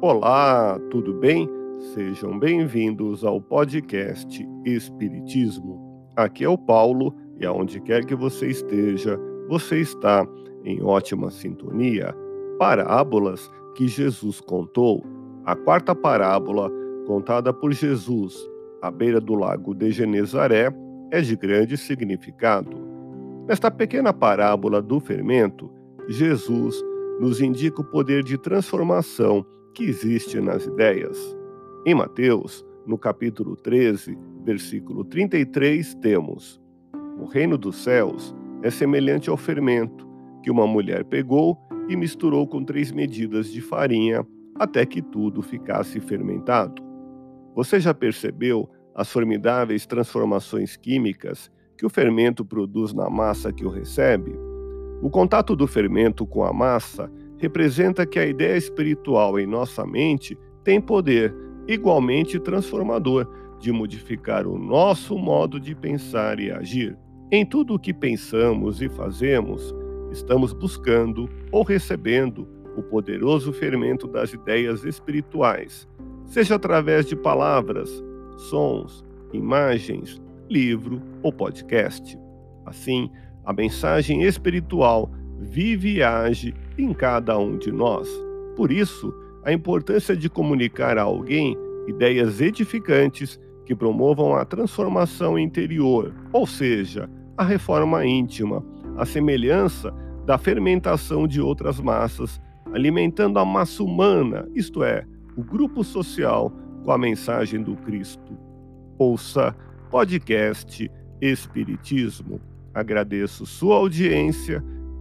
Olá, tudo bem? Sejam bem-vindos ao podcast Espiritismo. Aqui é o Paulo e aonde quer que você esteja, você está em ótima sintonia. Parábolas que Jesus contou. A quarta parábola, contada por Jesus à beira do lago de Genezaré, é de grande significado. Nesta pequena parábola do fermento, Jesus nos indica o poder de transformação que existe nas ideias. Em Mateus, no capítulo 13, versículo 33, temos: O reino dos céus é semelhante ao fermento que uma mulher pegou e misturou com três medidas de farinha até que tudo ficasse fermentado. Você já percebeu as formidáveis transformações químicas que o fermento produz na massa que o recebe? O contato do fermento com a massa representa que a ideia espiritual em nossa mente tem poder igualmente transformador de modificar o nosso modo de pensar e agir. Em tudo o que pensamos e fazemos, estamos buscando ou recebendo o poderoso fermento das ideias espirituais, seja através de palavras, sons, imagens, livro ou podcast. Assim, a mensagem espiritual vive e age em cada um de nós. Por isso, a importância de comunicar a alguém ideias edificantes que promovam a transformação interior, ou seja, a reforma íntima, a semelhança da fermentação de outras massas, alimentando a massa humana, isto é, o grupo social, com a mensagem do Cristo. Ouça podcast Espiritismo. Agradeço sua audiência,